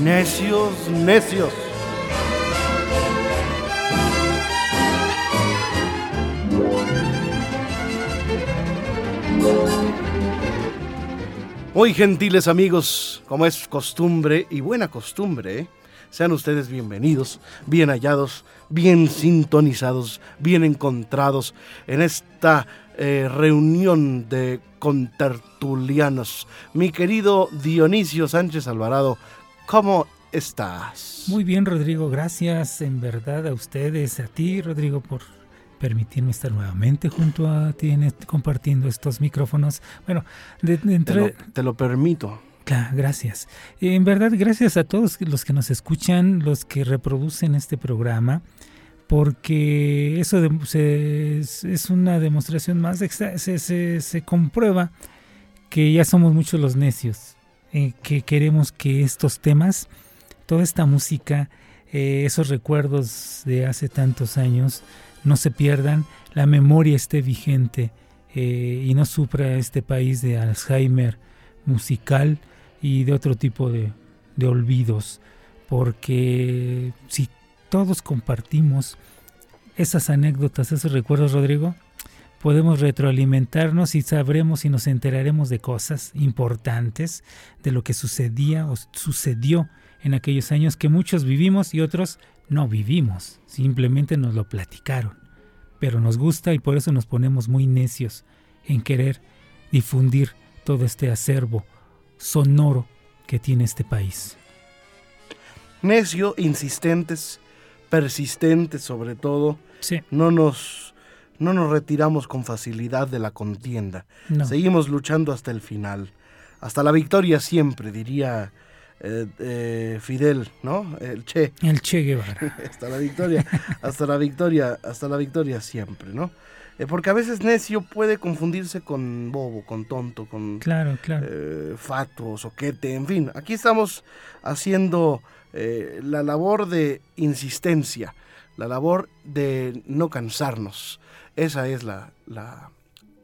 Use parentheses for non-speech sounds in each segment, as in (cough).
necios, necios. Muy gentiles amigos, como es costumbre y buena costumbre, ¿eh? sean ustedes bienvenidos, bien hallados, bien sintonizados, bien encontrados en esta eh, reunión de contertulianos. Mi querido Dionisio Sánchez Alvarado, ¿cómo estás? Muy bien, Rodrigo, gracias en verdad a ustedes, a ti, Rodrigo, por permitirme estar nuevamente junto a ti compartiendo estos micrófonos. Bueno, de, entre... te, lo, permito. Claro, gracias. En verdad, gracias a todos los que nos escuchan, los que reproducen este programa, porque eso es una demostración más, se, se, se, comprueba que ya somos muchos los necios, eh, que queremos que estos temas, toda esta música, eh, esos recuerdos de hace tantos años, no se pierdan, la memoria esté vigente eh, y no sufra este país de Alzheimer musical y de otro tipo de, de olvidos, porque si todos compartimos esas anécdotas, esos recuerdos, Rodrigo, podemos retroalimentarnos y sabremos y nos enteraremos de cosas importantes, de lo que sucedía o sucedió en aquellos años que muchos vivimos y otros no vivimos, simplemente nos lo platicaron. Pero nos gusta y por eso nos ponemos muy necios en querer difundir todo este acervo sonoro que tiene este país. Necio, insistentes, persistentes sobre todo. No nos no nos retiramos con facilidad de la contienda. Seguimos luchando hasta el final. Hasta la victoria siempre, diría eh, eh, Fidel, ¿no? El Che. El Che Guevara. (laughs) hasta la victoria, hasta la victoria, hasta la victoria siempre, ¿no? Eh, porque a veces necio puede confundirse con bobo, con tonto, con claro, claro. fato, soquete, en fin. Aquí estamos haciendo la labor de insistencia, la labor de no cansarnos. Esa es la, la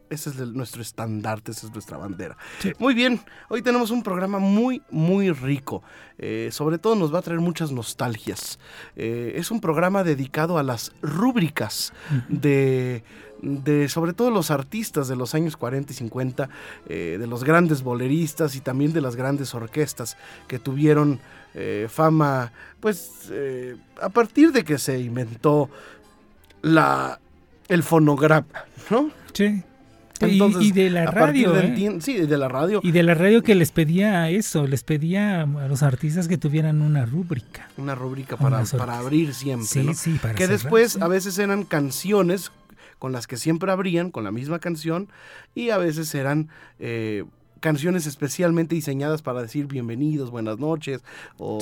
ese es nuestro estandarte, esa es nuestra bandera. Muy bien, hoy tenemos un programa muy, muy rico. Eh, sobre todo nos va a traer muchas nostalgias. Eh, es un programa dedicado a las rúbricas de, de, sobre todo los artistas de los años 40 y 50, eh, de los grandes boleristas y también de las grandes orquestas que tuvieron fama, pues a partir de que se inventó la, el fonograma, ¿no? Sí y, de la radio. ¿eh? sí, de la radio. Y de la radio que les pedía eso, les pedía a los artistas que tuvieran una rúbrica. Una rúbrica para, para abrir siempre. Sí, sí, para Que después a veces eran canciones con las que siempre abrían, con la misma canción, y a veces eran eh, canciones especialmente diseñadas para decir bienvenidos, buenas noches o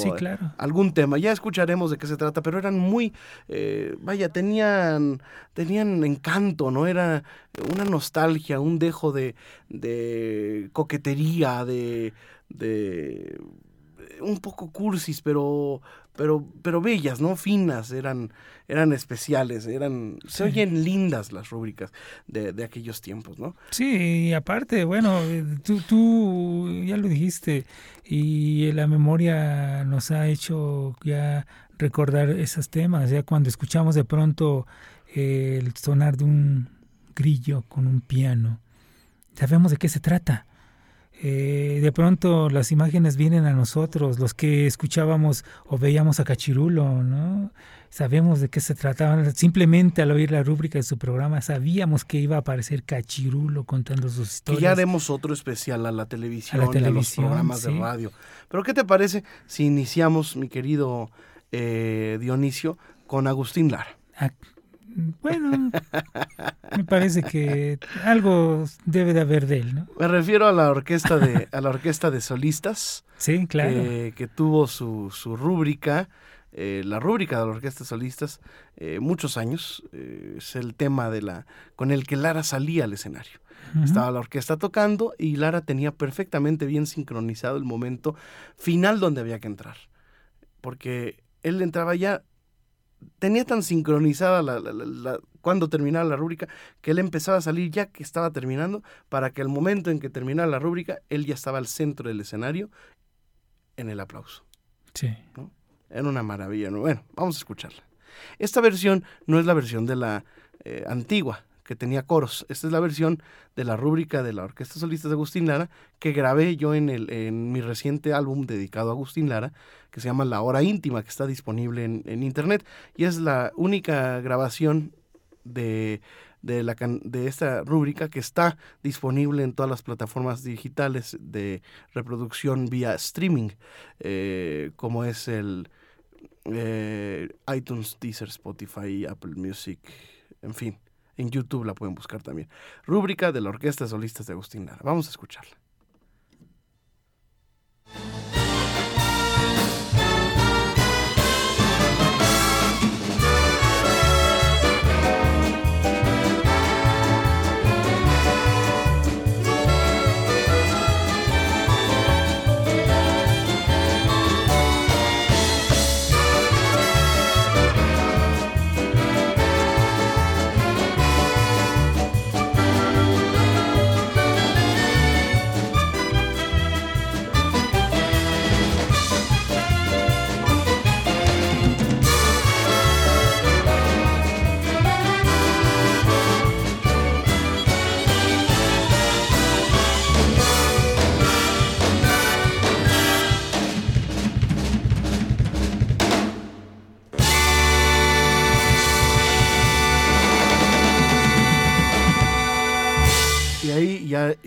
algún tema. Ya escucharemos de qué se trata, pero eran muy, eh, vaya, tenían, tenían encanto, ¿no? Era una nostalgia, un dejo de, de coquetería, de, de un poco cursis, pero, pero, pero bellas, ¿no? Finas, eran, eran especiales, eran, se oyen lindas las rúbricas de, de, aquellos tiempos, ¿no? Sí, y aparte, bueno, tú, tú ya lo dijiste, y la memoria nos ha hecho ya recordar esos temas, ya cuando escuchamos de pronto el sonar de un grillo con un piano, sabemos de qué se trata eh, de pronto las imágenes vienen a nosotros, los que escuchábamos o veíamos a Cachirulo, ¿no? Sabemos de qué se trataba. Simplemente al oír la rúbrica de su programa sabíamos que iba a aparecer Cachirulo contando sus historias. Que ya haremos otro especial a la televisión, a, los programas de radio. Pero ¿qué te parece si iniciamos, mi querido eh, Dionisio, con Agustín Lara? Ah, Bueno, me parece que algo debe de haber de él, ¿no? Me refiero a la orquesta de, a la orquesta de solistas. Sí, claro. Que, tuvo su, su rúbrica, eh, la rúbrica de la orquesta de solistas, eh, muchos años. Eh, es el tema de la, con el que Lara salía al escenario. Estaba la orquesta tocando y Lara tenía perfectamente bien sincronizado el momento final donde había que entrar. Porque él entraba ya tenía tan sincronizada la, cuando terminaba la rúbrica que él empezaba a salir ya que estaba terminando para que el momento en que terminara la rúbrica él ya estaba al centro del escenario en el aplauso. Sí. Era una maravilla. Bueno, vamos a escucharla. Esta versión no es la versión de la eh, antigua, que tenía coros. Esta es la versión de la rúbrica de la Orquesta Solista de Agustín Lara que grabé yo en, el, en mi reciente álbum dedicado a Agustín Lara, que se llama La Hora Íntima, que está disponible en, internet y es la única grabación de, de, la, de esta rúbrica que está disponible en todas las plataformas digitales de reproducción vía streaming, eh, como es el eh, iTunes, Deezer, Spotify, Apple Music, en fin. En YouTube la pueden buscar también. Rúbrica de la Orquesta Solistas de Agustín Lara. Vamos a escucharla.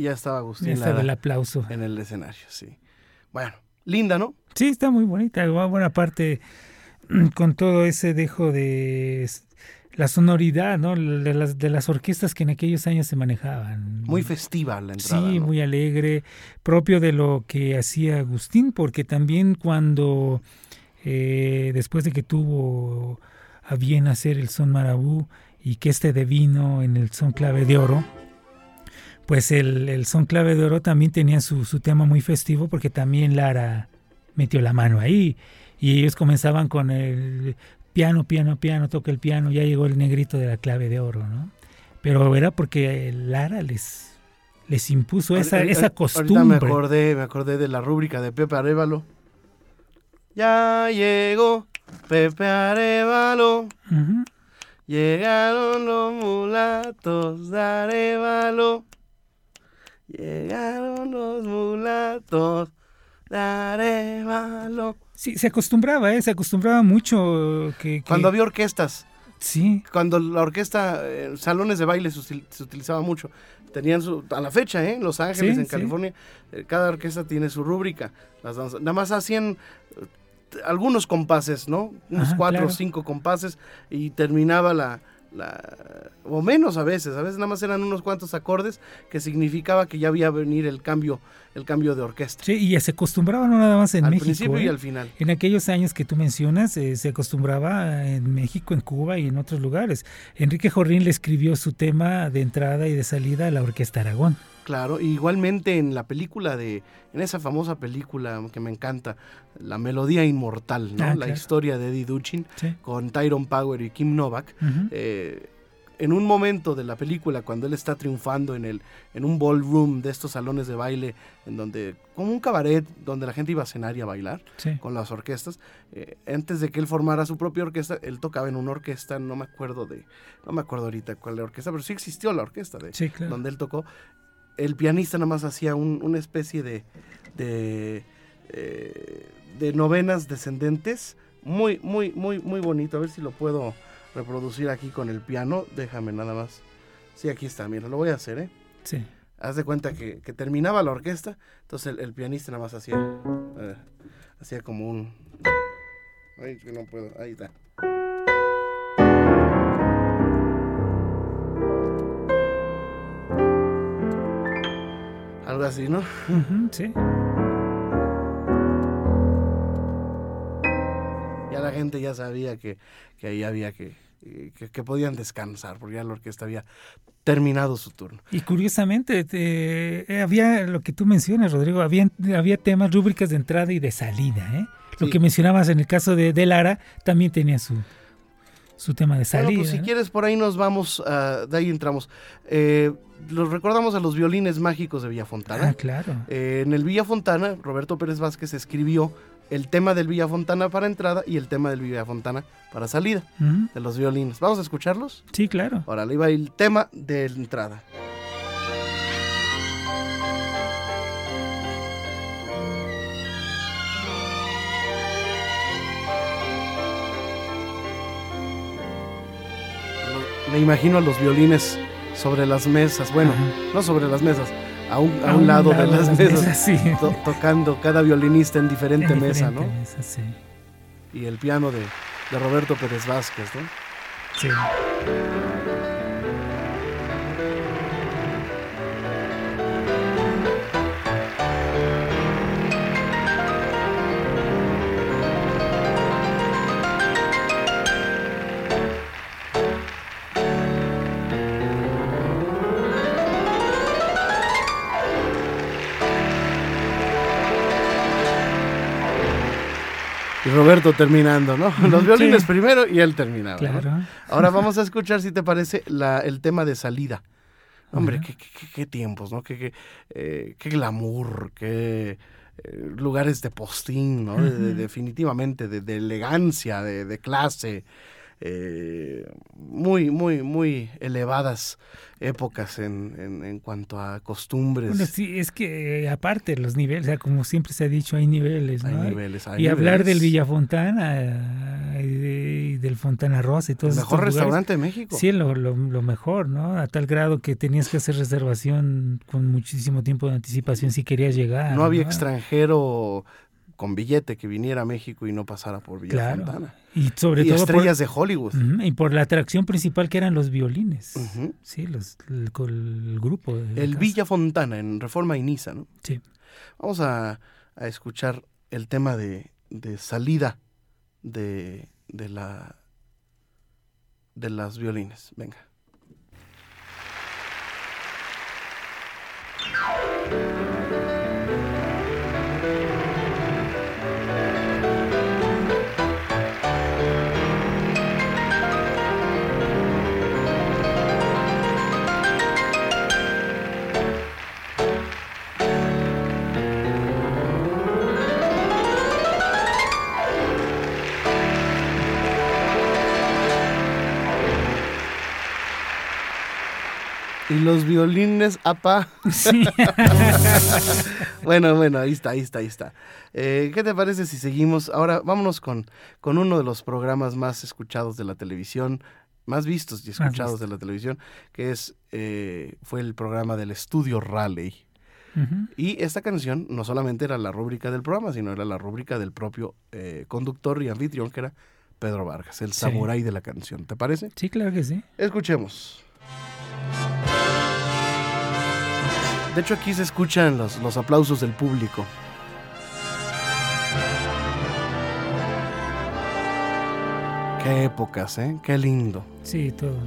Ya, estaba Agustín. estaba el aplauso. En el escenario, sí. Bueno, linda, ¿no? Sí, está muy bonita. Buena parte mm, con todo ese dejo de la sonoridad, ¿no? De las, de las orquestas que en aquellos años se manejaban. Muy festiva la entrada. Sí, muy alegre, propio de lo que hacía Agustín, porque también cuando, eh, después de que tuvo a bien hacer el son marabú y que este devino en el son clave de oro, pues el, son clave de oro también tenía su, tema muy festivo porque también Lara metió la mano ahí y ellos comenzaban con el piano, piano, piano, toca el piano, ya llegó el negrito de la clave de oro, ¿no? Pero era porque Lara les, les impuso esa, esa costumbre. me acordé, me acordé de la rúbrica de Pepe Arevalo. Ya llegó Pepe Arevalo. Llegaron los mulatos de Arevalo. Llegaron los mulatos. Sí, se acostumbraba, ¿eh? Se acostumbraba mucho que, Cuando había orquestas. Sí. Cuando la orquesta, eh, salones de baile se, utilizaba mucho. Tenían su, a la fecha, ¿eh? Los Ángeles, en California, eh, cada orquesta tiene su rúbrica. Las Nada más hacían eh, algunos compases, ¿no? Unos cuatro o cinco compases y terminaba la, o menos a veces, a veces nada más eran unos cuantos acordes que significaba que ya había venir el cambio, el cambio de orquesta. Sí, y se acostumbraba no nada más en México. Al principio y ¿eh? al final. En aquellos años que tú mencionas, eh, se acostumbraba en México, en Cuba y en otros lugares. Enrique Jorrín le escribió su tema de entrada y de salida a la Orquesta Aragón. Claro, igualmente en la película de, en esa famosa película que me encanta, La Melodía Inmortal, ¿no? Ah, la historia de Eddie Duchin con Tyrone Power y Kim Novak. Eh, en un momento de la película, cuando él está triunfando en, el, en un ballroom de estos salones de baile, en donde, como un cabaret, donde la gente iba a cenar y a bailar con las orquestas, eh, antes de que él formara su propia orquesta, él tocaba en una orquesta, no me acuerdo de, no me acuerdo ahorita cuál era la orquesta, pero sí existió la orquesta de donde él tocó el pianista nada más hacía una especie de, de, eh, de, novenas descendentes. Muy, muy, muy, muy bonito. A ver si lo puedo reproducir aquí con el piano. Déjame nada más. Sí, aquí está, mira, lo voy a hacer, ¿eh? Sí. Haz de cuenta que, terminaba la orquesta, entonces el, pianista nada más hacía, eh, hacía como un... Ay, que no puedo, ahí está. Algo así, ¿no? Sí. Ya la gente ya sabía que, que ahí había que, que, que podían descansar, porque ya la orquesta había terminado su turno. Y curiosamente, te- eh, había lo que tú mencionas, Rodrigo, había, había temas, rúbricas de entrada y de salida. ¿eh? Lo Sí. que mencionabas en el caso de, de Lara también tenía su, su tema de salida. Bueno, pues si ¿no? quieres, por ahí nos vamos, ah, de ahí entramos. Eh, los recordamos a los violines mágicos de Villa Fontana. Ah, claro. Eh, en el Villa Fontana, Roberto Pérez Vázquez escribió el tema del Villa Fontana para entrada y el tema del Villa Fontana para salida de los violines. ¿Vamos a escucharlos? Sí, claro. Ahora, le iba el tema de entrada. Me imagino a los violines sobre las mesas, bueno, no sobre las mesas, a un, a un lado, de las mesas, sí. to- tocando cada violinista en diferente En mesa, diferente ¿no? mesa, sí. Y el piano de, de Roberto Pérez Vázquez, ¿no? Sí. Roberto terminando, ¿no? Los violines sí. primero y él terminaba. Ahora vamos a escuchar, si te parece, la, el tema de salida. Hombre, qué, qué- qué- qué tiempos, ¿no? Qué, qué, eh, qué glamour, qué eh, lugares de postín, ¿no? De- de- Ujú. definitivamente, de, de elegancia, de, de clase. Eh, muy, muy, muy elevadas épocas en, en- en cuanto a costumbres. Bueno, sí, es que eh, aparte los niveles, o sea, como siempre se ha dicho, hay niveles, hay niveles, hay y hablar del. Villafontana y, de- y del Fontana Rosa y El todos mejor estos lugares, restaurante de México. Sí, lo, lo, lo mejor, ¿no? A tal grado que tenías que hacer reservación con muchísimo tiempo de anticipación si querías llegar. no había extranjero con billete que viniera a México y no pasara por Villa Claro. Fontana. Y sobre y todo estrellas de Hollywood. y por la atracción principal que eran los violines. Sí, los, el, el grupo. El casa. Villa Fontana en Reforma y Niza, ¿no? Sí. Vamos a, a escuchar el tema de, de salida de, de la de las violines. Venga. Y los violines, apa. Sí. (laughs) Bueno, bueno, ahí está, ahí está, ahí está. Eh, ¿Qué te parece si seguimos? Ahora vámonos con, con uno de los programas más escuchados de la televisión, más vistos y escuchados de la televisión, que es eh, fue el programa del Estudio Raleigh. Y esta canción no solamente era la rúbrica del programa, sino era la rúbrica del propio eh, conductor y anfitrión, que era Pedro Vargas, el Sí. samurái de la canción. ¿Te parece? Sí, claro que sí. Escuchemos. De hecho, aquí se escuchan los, los aplausos del público. Qué épocas, ¿eh? Qué lindo. Sí, todo.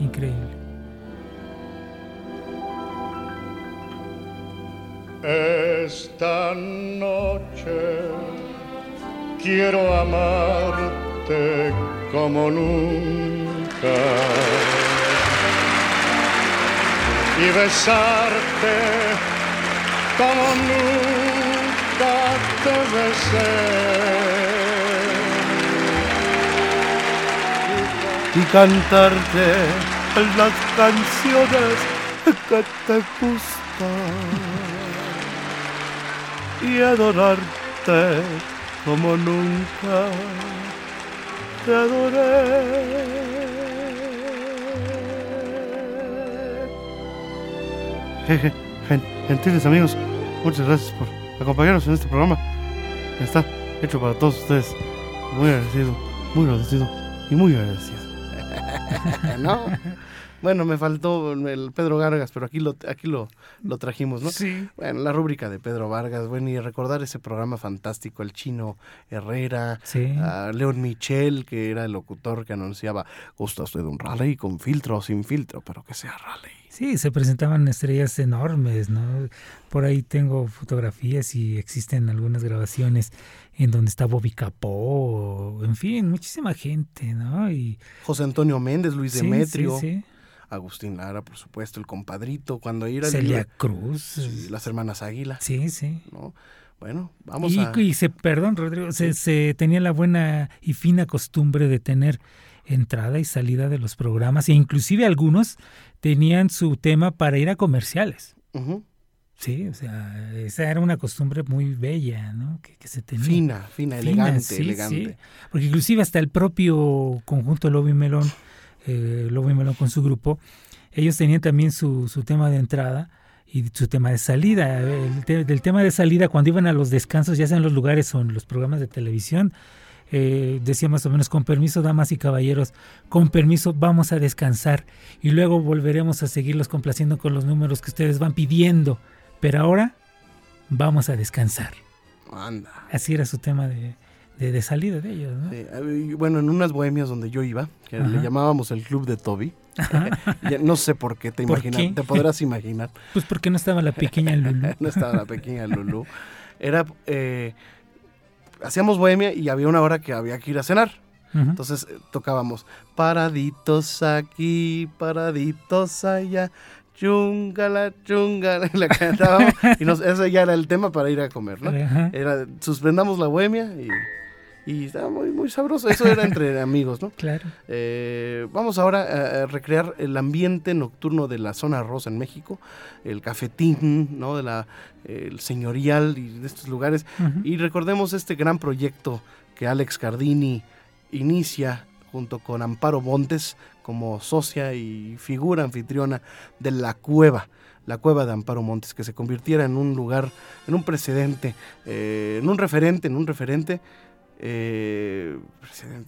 Increíble. Esta noche quiero amarte como nunca y besarte como nunca te besé. Y cantarte las canciones que te gustan. Y adorarte como nunca te adoré. Jeje, gen- Gentiles amigos, muchas gracias por acompañarnos en este programa. Está hecho para todos ustedes. Muy agradecido, muy agradecido y muy agradecido. (laughs) ¿No? Bueno, me faltó el Pedro Vargas, pero aquí lo, aquí lo, lo trajimos, ¿no? Sí. Bueno, la rúbrica de Pedro Vargas, bueno, y recordar ese programa fantástico, el chino Herrera, Sí. a León Michel, que era el locutor que anunciaba, gusta usted un rally con filtro o sin filtro, pero que sea rally. Sí, se presentaban estrellas enormes, ¿no? Por ahí tengo fotografías y existen algunas grabaciones en donde está Bobby Capó, en fin, muchísima gente, ¿no? Y José Antonio Méndez, Luis sí, Demetrio, sí, sí. Agustín Lara, por supuesto, el compadrito, cuando era el- Celia Cruz. Las hermanas Águila, Sí, sí. ¿no? Bueno, vamos Y, a... y se, perdón, Rodrigo, se, se tenía la buena y fina costumbre de tener entrada y salida de los programas, e inclusive algunos tenían su tema para ir a comerciales. Sí, o sea, esa era una costumbre muy bella, ¿no? Que, que se tenía. Fina, fina, Fina, elegante, sí, elegante. sí. Porque inclusive hasta el propio conjunto Lobo y Melón, eh, Lobo y Melón con su grupo, ellos tenían también su, su tema de entrada y su tema de salida. El te- del tema de salida, cuando iban a los descansos, ya sea en los lugares o en los programas de televisión, eh, decía más o menos, con permiso, damas y caballeros, con permiso, vamos a descansar y luego volveremos a seguirlos complaciendo con los números que ustedes van pidiendo. Pero ahora vamos a descansar. Anda. Así era su tema de, de, de salida de ellos, ¿no? Sí, bueno, en unas bohemias donde yo iba, que le llamábamos el club de Toby, (laughs) ya no sé por qué, te, ¿Por imaginas, qué? te podrás imaginar, Pues porque no estaba la pequeña Lulu. (laughs) no estaba la pequeña Lulú, era, eh, hacíamos bohemia y había una hora que había que ir a cenar, entonces eh, tocábamos, paraditos aquí, paraditos allá, chungala, chungala, (laughs) y la cantábamos, y nos, ese ya era el tema para ir a comer, ¿no? Era, suspendamos la bohemia y, y estaba muy, muy sabroso. Eso era entre (laughs) amigos, ¿no? Claro. Eh, vamos ahora a, recrear el ambiente nocturno de la zona rosa en México, el cafetín, ¿no? De la, el señorial y de estos lugares. Y recordemos este gran proyecto que Alex Cardini inicia junto con Amparo Montes como socia y figura anfitriona de La Cueva, la Cueva de Amparo Montes, que se convirtiera en un lugar, en un precedente, eh, en un referente, en un referente, eh,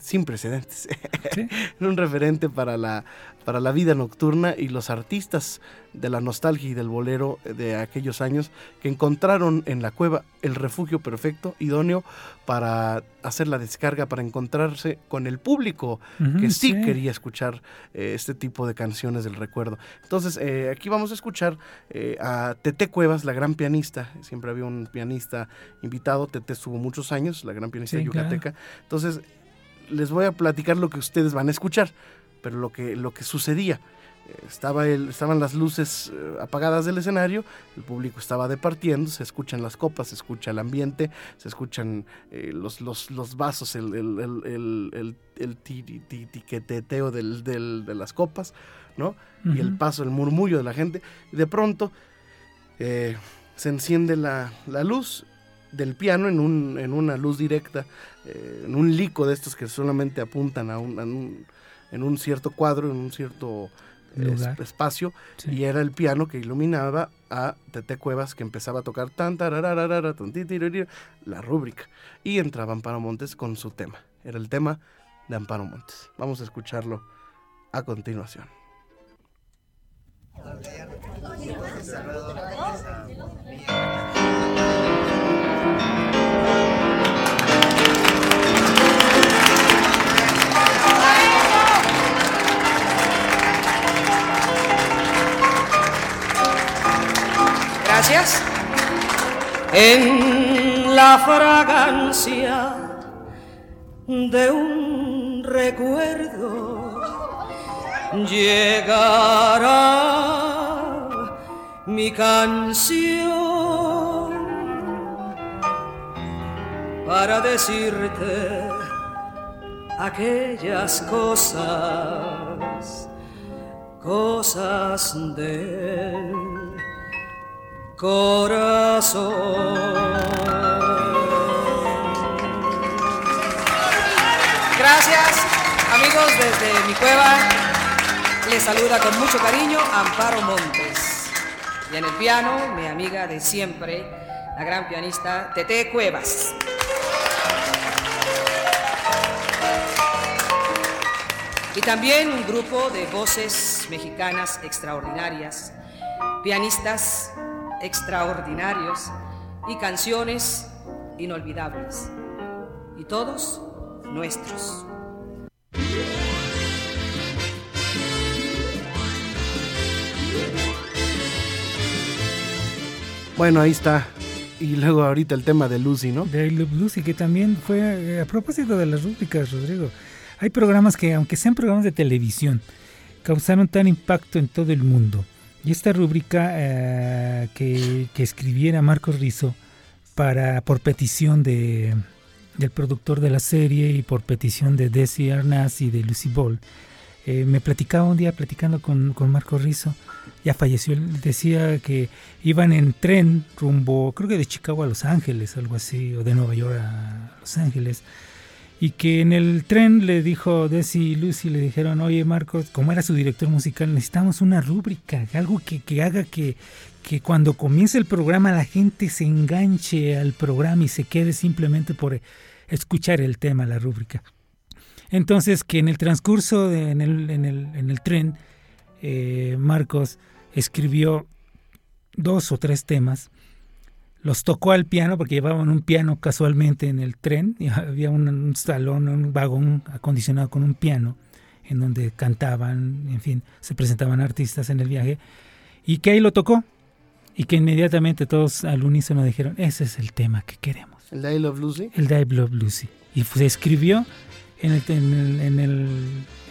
sin precedentes, Sí. (laughs) un referente para la, para la vida nocturna y los artistas de la nostalgia y del bolero de aquellos años que encontraron en la cueva el refugio perfecto, idóneo para hacer la descarga, para encontrarse con el público que sí, quería escuchar eh, este tipo de canciones del recuerdo. Entonces, eh, aquí vamos a escuchar eh, a Tete Cuevas, la gran pianista. Siempre había un pianista invitado. Tete estuvo muchos años, la gran pianista Sí, yucateca. Entonces, les voy a platicar lo que ustedes van a escuchar, pero lo que, lo que sucedía. Eh, Estaba el, estaban las luces eh, apagadas del escenario, el público estaba departiendo, se escuchan las copas, se escucha el ambiente, se escuchan eh, los, los, los vasos, el, el, el, tiqueteteo del, del- de las copas, ¿no? Y el paso, el murmullo de la gente. Y de pronto eh, se enciende la, la luz del piano en, un, en una luz directa, eh, en un lico de estos que solamente apuntan a un, a un- en un cierto cuadro, en un cierto Lugar. espacio, Sí. y era el piano que iluminaba a Tete Cuevas que empezaba a tocar tan tarararara, la rúbrica y entraba Amparo Montes con su tema. Era el tema de Amparo Montes. Vamos a escucharlo a continuación. En la fragancia de un recuerdo llegará mi canción para decirte aquellas cosas, cosas del corazón. Gracias, amigos, desde mi cueva. Les saluda con mucho cariño Amparo Montes. Y en el piano, mi amiga de siempre, la gran pianista Tete Cuevas. Y también un grupo de voces mexicanas extraordinarias, pianistas extraordinarios y canciones inolvidables. Y todos nuestros. Bueno, ahí está. Y luego ahorita el tema de Lucy, ¿no? De Lucy, que también fue eh, a propósito de las rúbricas, Rodrigo. Hay programas que, aunque sean programas de televisión, causaron tan impacto en todo el mundo. Y esta rúbrica eh, que, escribiera Marcos Rizzo para, por petición de, del productor de la serie y por petición de Desi Arnaz y de Lucy Ball, eh, me platicaba un día platicando con, con Marcos Rizzo, ya falleció, decía que iban en tren rumbo, creo que de Chicago a Los Ángeles, algo así, o de Nueva York a Los Ángeles, y que en el tren le dijo Desi y Lucy, le dijeron, oye Marcos, como era su director musical, necesitamos una rúbrica, algo que, que haga que, que cuando comience el programa la gente se enganche al programa y se quede simplemente por escuchar el tema, la rúbrica. Entonces que en el transcurso en, el, en, el, en, el, tren, eh, Marcos escribió dos o tres temas, los tocó al piano porque llevaban un piano casualmente en el tren, y (laughs) había un, un salón, un vagón acondicionado con un piano en donde cantaban, en fin, se presentaban artistas en el viaje, y que ahí lo tocó, y que inmediatamente todos al unísono dijeron, ese es el tema que queremos. ¿El I Love Lucy? El I Love Lucy. Y se escribió en el, en el, en el,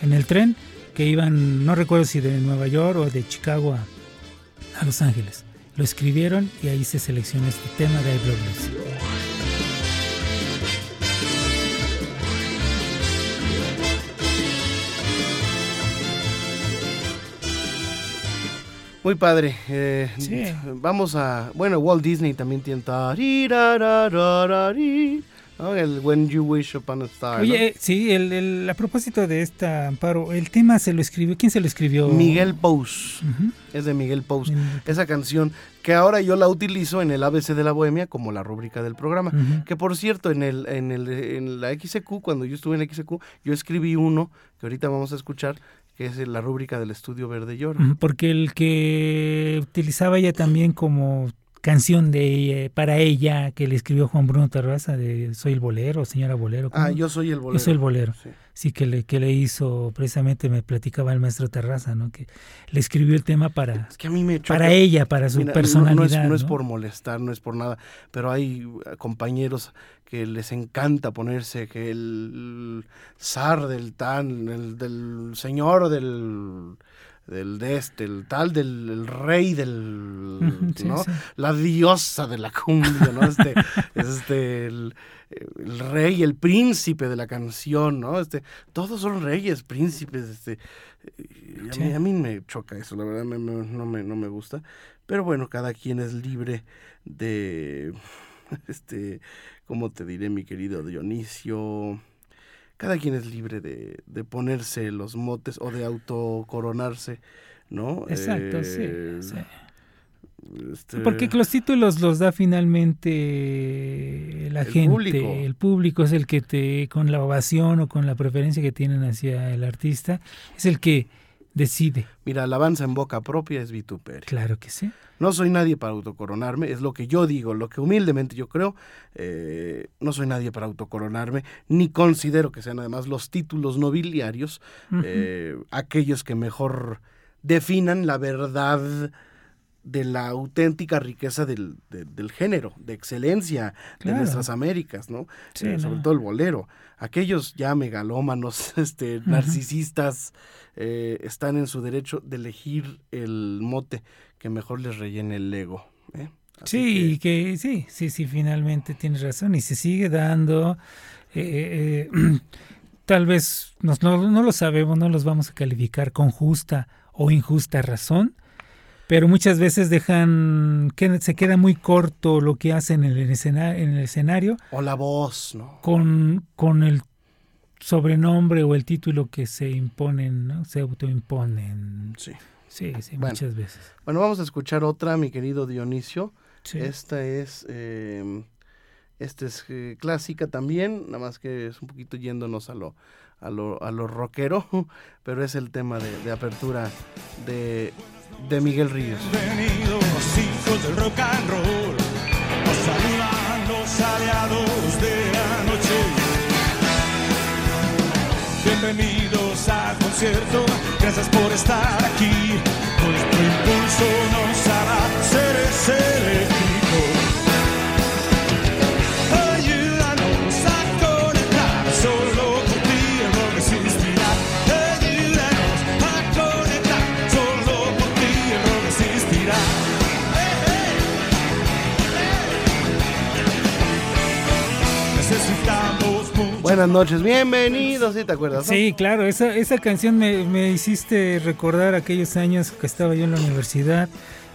en el tren que iban, no recuerdo si de Nueva York o de Chicago a, a Los Ángeles. Lo escribieron y ahí se seleccionó este tema de I. Muy padre. Eh, Sí. Vamos a. Bueno, Walt Disney también tiene. ¿No? El When You Wish Upon a Star. ¿no? Oye, eh, sí, el, el- a propósito de esta Amparo, el tema se lo escribió, ¿quién se lo escribió? Miguel Pous. Ujú. Es de Miguel Pous. Esa canción que ahora yo la utilizo en el ABC de la Bohemia como la rúbrica del programa. Ujú. Que por cierto, en, el, en, el, en la XQ, cuando yo estuve en la XQ, yo escribí uno que ahorita vamos a escuchar, que es la rúbrica del estudio Verde Llora. Porque el que utilizaba ella también como canción de ella- para ella que le escribió Juan Bruno Terraza de Soy el bolero, señora bolero. ¿cómo? Ah, yo soy el bolero. Yo soy el bolero. Sí. Sí, que le, que le hizo, precisamente me platicaba el maestro Terraza, ¿no? Que le escribió el tema para, Es que a mí me para ella, para su Mira, personalidad. No, es, no es por molestar, no es por nada, pero hay uh, compañeros que les encanta ponerse que el zar del tan, el del señor del del de este, el tal del el rey del, (laughs) sí, ¿no? sí. La diosa de la cumbia, ¿no? Este, (laughs) es este, el, el rey, el príncipe de la canción, ¿no? Este, todos son reyes, príncipes, este, a, Sí. mí, a mí me choca eso, la verdad me- me- no, me, no me gusta. Pero bueno, cada quien es libre de, (laughs) este, ¿cómo te diré, mi querido Dionisio? Cada quien es libre de, de ponerse los motes o de autocoronarse, ¿no? Exacto, Eh, sí, sí. este, Porque los títulos los da finalmente la El gente, público. el público es el que te, con la ovación o con la preferencia que tienen hacia el artista, es el que decide. Mira, alabanza en boca propia es vituperio. Claro que sí. No soy nadie para autocoronarme, es lo que yo digo, lo que humildemente yo creo. eh, no soy nadie para autocoronarme, ni considero que sean además los títulos nobiliarios eh, aquellos que mejor definan la verdad de la auténtica riqueza del, de- del género, de excelencia de nuestras Américas, ¿no? Sí, Eh, sobre no. todo el bolero. Aquellos ya megalómanos, (laughs) este, narcisistas, eh, están en su derecho de elegir el mote que mejor les rellene el ego. ¿eh? Sí, que... sí, sí, sí, finalmente tienes razón y se sigue dando. eh, (clears throat) tal vez no, no lo sabemos, no los vamos a calificar con justa o injusta razón, pero muchas veces dejan que se queda muy corto lo que hacen en el escenario, en el escenario O la voz, ¿no? con, con el sobrenombre o el título que se imponen, ¿no? se autoimponen. Sí. Sí, sí, Bueno. muchas veces. Bueno, vamos a escuchar otra, mi querido Dionisio. Sí. Esta es eh, Esta es eh, clásica también, nada más que es un poquito yéndonos a lo, a lo, a lo rockero, (laughs) pero es el tema de, de apertura de, de Miguel Ríos. Bienvenidos hijos del rock and roll, nos saludan los aliados de la noche. Bienvenidos al concierto, gracias por estar aquí. Nuestro impulso nos hará seres eléctricos. Buenas noches, bienvenidos, ¿sí te acuerdas? Sí, claro, esa, esa canción me, me hiciste recordar aquellos años que estaba yo en la universidad,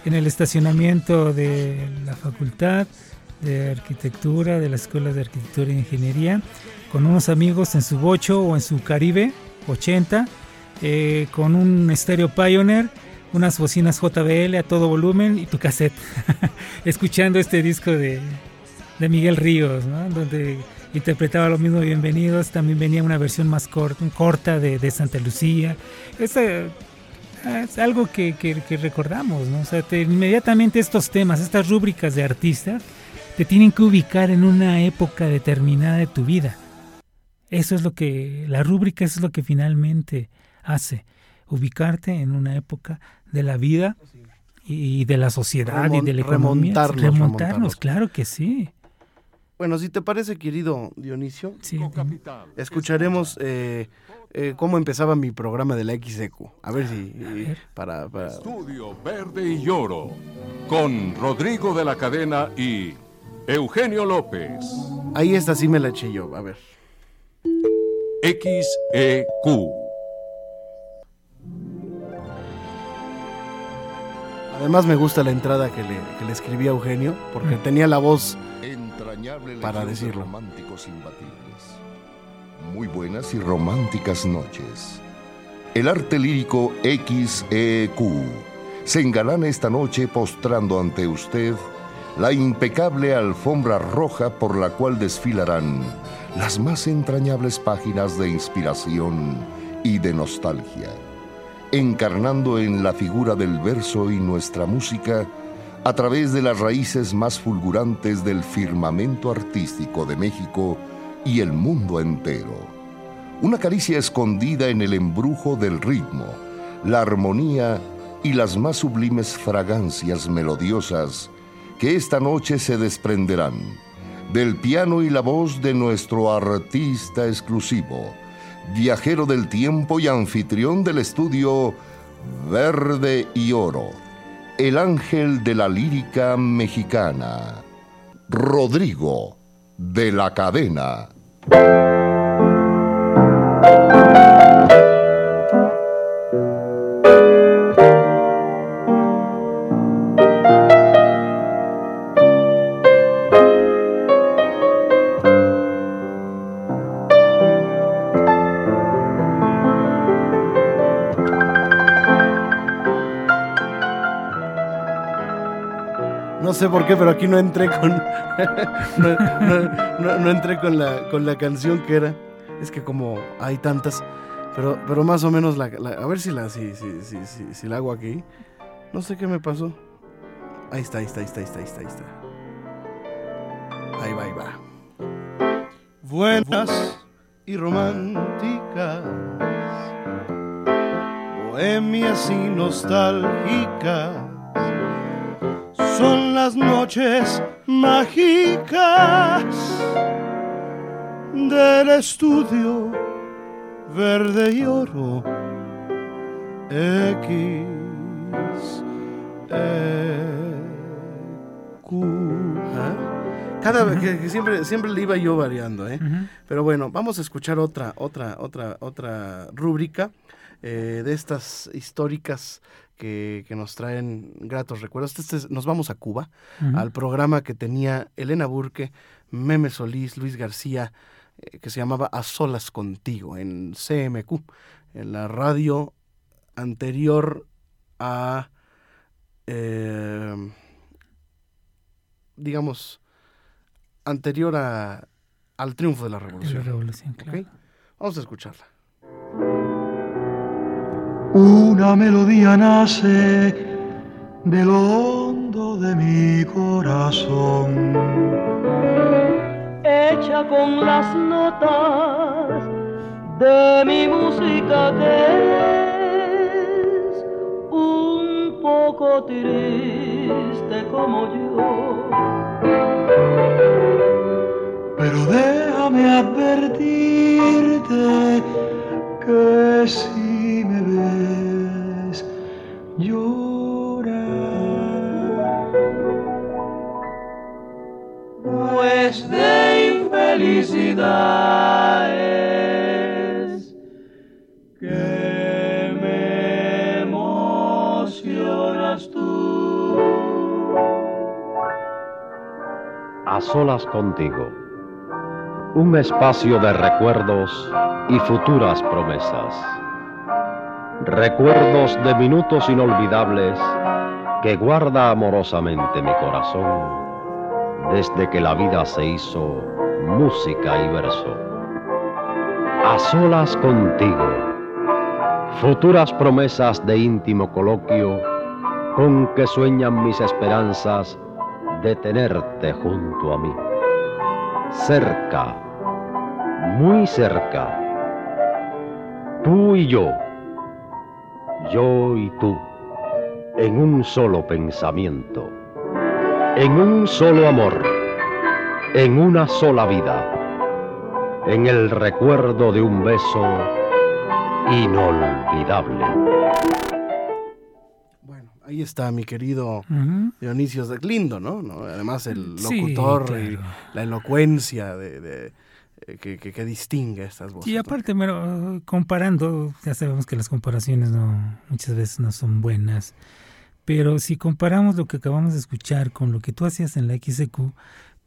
en el estacionamiento de la facultad de arquitectura, de la Escuela de Arquitectura e Ingeniería, con unos amigos en su bocho o en su Caribe 80, eh, con un estéreo Pioneer, unas bocinas JBL a todo volumen y tu cassette, (laughs) escuchando este disco de, de Miguel Ríos, ¿no? Interpretaba lo mismo Bienvenidos, también venía una versión más corta, corta de, de Santa Lucía. Esa, es algo que, que- que recordamos, ¿no? O sea, te- inmediatamente estos temas, estas rúbricas de artistas, te tienen que ubicar en una época determinada de tu vida. Eso es lo que, la rúbrica eso es lo que finalmente hace, ubicarte en una época de la vida y de la sociedad y de la economía. remontarnos, remontarnos, remontarnos. claro que sí. Bueno, si te parece, querido Dionisio, sí. Escucharemos eh, eh, cómo empezaba mi programa de la XEQ. A ver si... A eh, ver. para, para- Estudio Verde y Oro. Con Rodrigo de la Cadena y Eugenio López. Ahí esta sí me la eché yo, a ver. XEQ. Además me gusta la entrada que le, que le escribí a Eugenio, porque Mm. tenía la voz... Entrañable Para de decirlo. románticos imbatibles. Muy buenas y románticas noches. El arte lírico XEQ se engalana esta noche postrando ante usted la impecable alfombra roja por la cual desfilarán las más entrañables páginas de inspiración y de nostalgia, encarnando en la figura del verso y nuestra música a través de las raíces más fulgurantes del firmamento artístico de México y el mundo entero. Una caricia escondida en el embrujo del ritmo, la armonía y las más sublimes fragancias melodiosas que esta noche se desprenderán del piano y la voz de nuestro artista exclusivo, viajero del tiempo y anfitrión del estudio Verde y Oro el ángel de la lírica mexicana, Rodrigo de la Cadena. Sé por qué, pero aquí no entré con... (laughs) no, no- no- no entré con la, con la canción que era. Es que como hay tantas, pero, pero más o menos la, a ver si la, si, si- si la hago aquí. No sé qué me pasó. Ahí está, ahí está, ahí está, ahí está, ahí está. Ahí, está. ahí va, ahí va. Buenas y románticas, bohemias y nostálgicas, son las noches mágicas del estudio verde y oro X E Q. Cada vez que, que siempre, siempre le iba yo variando, ¿eh? Pero bueno, vamos a escuchar otra, otra, otra, otra rúbrica eh, de estas históricas que, que nos traen gratos recuerdos. Este es- nos vamos a Cuba, al programa que tenía Elena Burke, Meme Solís, Luis García, eh, que se llamaba A Solas Contigo, en CMQ, en la radio anterior a, eh, digamos, anterior a- al triunfo de la de la revolución. revolución, claro. Vamos a escucharla. Una melodía nace de lo hondo de mi corazón. hecha con las notas de mi música que es un poco triste como yo. Pero déjame advertirte que si pues infelicidad que me. A solas contigo. Un espacio de recuerdos y futuras promesas. Recuerdos de minutos inolvidables que guarda amorosamente mi corazón desde que la vida se hizo música y verso. A solas contigo. Futuras promesas de íntimo coloquio con que sueñan mis esperanzas de tenerte junto a mí. Cerca, muy cerca. Tú y yo, yo y tú, en un solo pensamiento, en un solo amor, en una sola vida, en el recuerdo de un beso inolvidable. Bueno, ahí está mi querido. Dionisio de Lindo, ¿no? ¿no? Además el Sí, locutor y la elocuencia de, de- que, que- que distingue estas voces. Y aparte, pero, comparando, ya sabemos que las comparaciones no muchas veces no son buenas, pero si comparamos lo que acabamos de escuchar con lo que tú hacías en la XQ,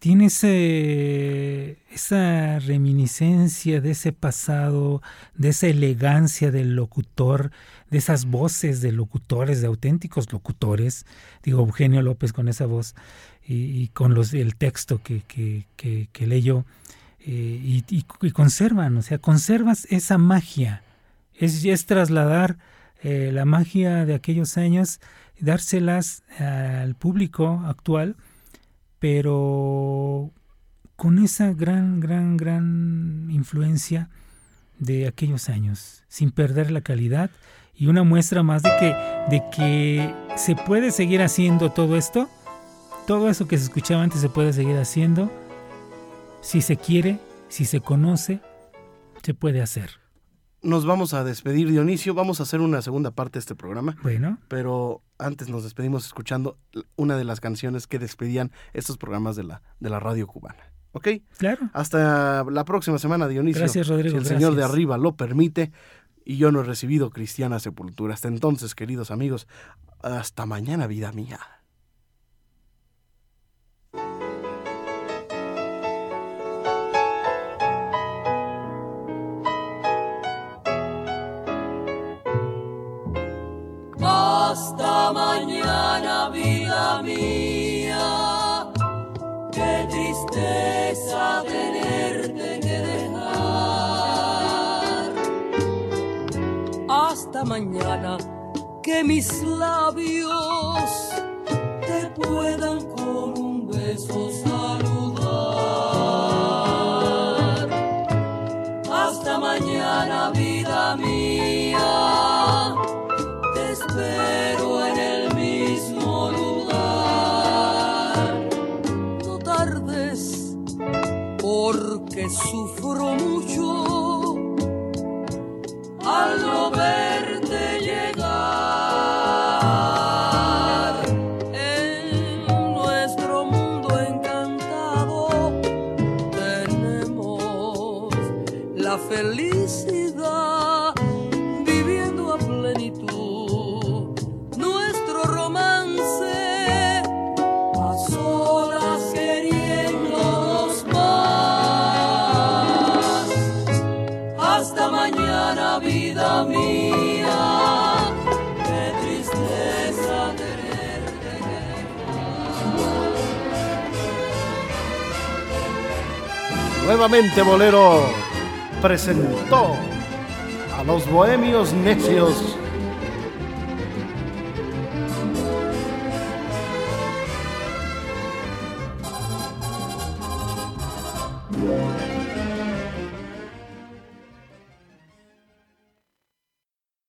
tiene ese, esa reminiscencia de ese pasado, de esa elegancia del locutor, de esas voces de locutores, de auténticos locutores, digo Eugenio López con esa voz y, y con los, el texto que, que, que, leyó eh, y, y- y conservan, o sea, conservas esa magia. Es, es trasladar eh, la magia de aquellos años, dárselas al público actual, pero con esa gran, gran, gran influencia de aquellos años, sin perder la calidad y una muestra más de que, de que se puede seguir haciendo todo esto, todo eso que se escuchaba antes se puede seguir haciendo, si se quiere, si se conoce, se puede hacer. Nos vamos a despedir, Dionisio. Vamos a hacer una segunda parte de este programa. Bueno, Pero antes nos despedimos escuchando una de las canciones que despedían estos programas de la, de la radio cubana. ¿Ok? claro. Hasta la próxima semana, Dionisio. Gracias, Rodrigo, Si el Señor de arriba lo permite y yo no he recibido cristiana sepultura. Hasta entonces, queridos amigos, hasta mañana, vida mía. Hasta mañana, vida mía. Qué tristeza tenerte que dejar. Hasta mañana, que mis labios te puedan con un beso saludar. Hasta mañana, vida sufro mucho al no verte Nuevamente Bolero presentó a los bohemios necios